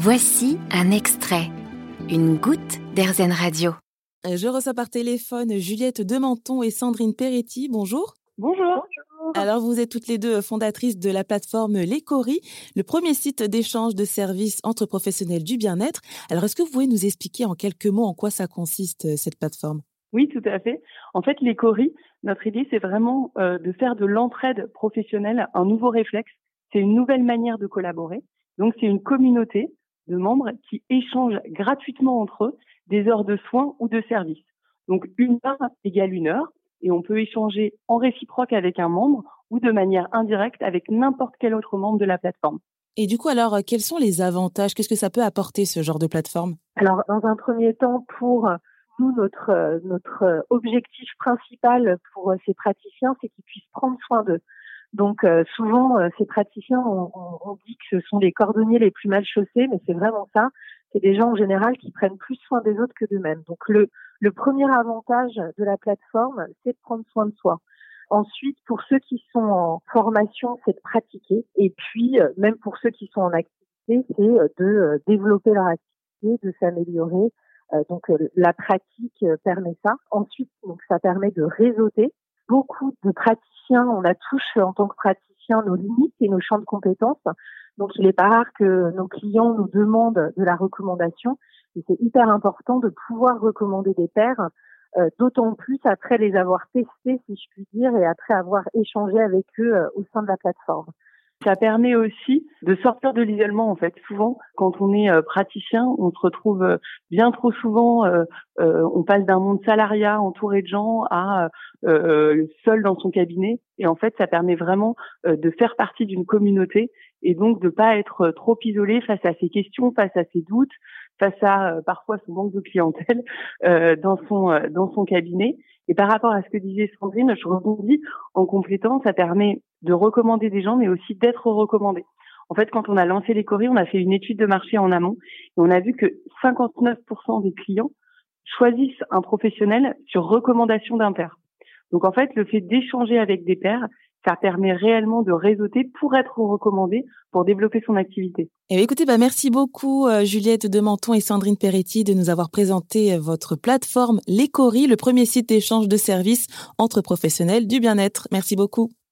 Voici un extrait, une goutte d'Airzen Radio. Je reçois par téléphone Juliette Dementon et Sandrine Peretti. Bonjour. Bonjour. Alors, vous êtes toutes les deux fondatrices de la plateforme L'Écori, le premier site d'échange de services entre professionnels du bien-être. Alors, est-ce que vous pouvez nous expliquer en quelques mots en quoi ça consiste, euh, cette plateforme? Oui, tout à fait. En fait, L'Écori, notre idée, c'est vraiment euh, de faire de l'entraide professionnelle un nouveau réflexe. C'est une nouvelle manière de collaborer. Donc, c'est une communauté de membres qui échangent gratuitement entre eux des heures de soins ou de services. Donc, une heure égale une heure et on peut échanger en réciproque avec un membre ou de manière indirecte avec n'importe quel autre membre de la plateforme. Et du coup, alors, quels sont les avantages? Qu'est-ce que ça peut apporter, ce genre de plateforme? Alors, dans un premier temps, pour nous, notre, notre objectif principal pour ces praticiens, c'est qu'ils puissent prendre soin d'eux. Donc souvent, ces praticiens, on, on, dit que ce sont les cordonniers les plus mal chaussés, mais c'est vraiment ça. C'est des gens en général qui prennent plus soin des autres que d'eux-mêmes. Donc le, le premier avantage de la plateforme, c'est de prendre soin de soi. Ensuite, pour ceux qui sont en formation, c'est de pratiquer. Et puis, même pour ceux qui sont en activité, c'est de développer leur activité, de s'améliorer. Donc, la pratique permet ça. Ensuite, donc, ça permet de réseauter. Beaucoup de praticiens, on a tous en tant que praticiens nos limites et nos champs de compétences. Donc, il n'est pas rare que nos clients nous demandent de la recommandation c'est hyper important de pouvoir recommander des pairs, euh, d'autant plus après les avoir testés, si je puis dire, et après avoir échangé avec eux euh, au sein de la plateforme. Ça permet aussi de sortir de l'isolement en fait. Souvent, quand on est euh, praticien, on se retrouve bien trop souvent, on passe d'un monde salariat entouré de gens à seul dans son cabinet. Et en fait, ça permet vraiment de faire partie d'une communauté et donc de pas être trop isolé face à ses questions, face à ses doutes, face à euh, parfois son manque de clientèle euh, dans son euh, dans son cabinet. Et par rapport à ce que disait Sandrine, je rebondis en complétant, ça permet de recommander des gens, mais aussi d'être recommandé. En fait, quand on a lancé les coris, on a fait une étude de marché en amont et on a vu que 59% des clients choisissent un professionnel sur recommandation d'un père. Donc en fait, le fait d'échanger avec des pairs, ça permet réellement de réseauter pour être recommandé, pour développer son activité. Eh écoutez, bah merci beaucoup euh, Juliette Dementon et Sandrine Peretti de nous avoir présenté euh, votre plateforme L'Écori, le premier site d'échange de services entre professionnels du bien-être. Merci beaucoup.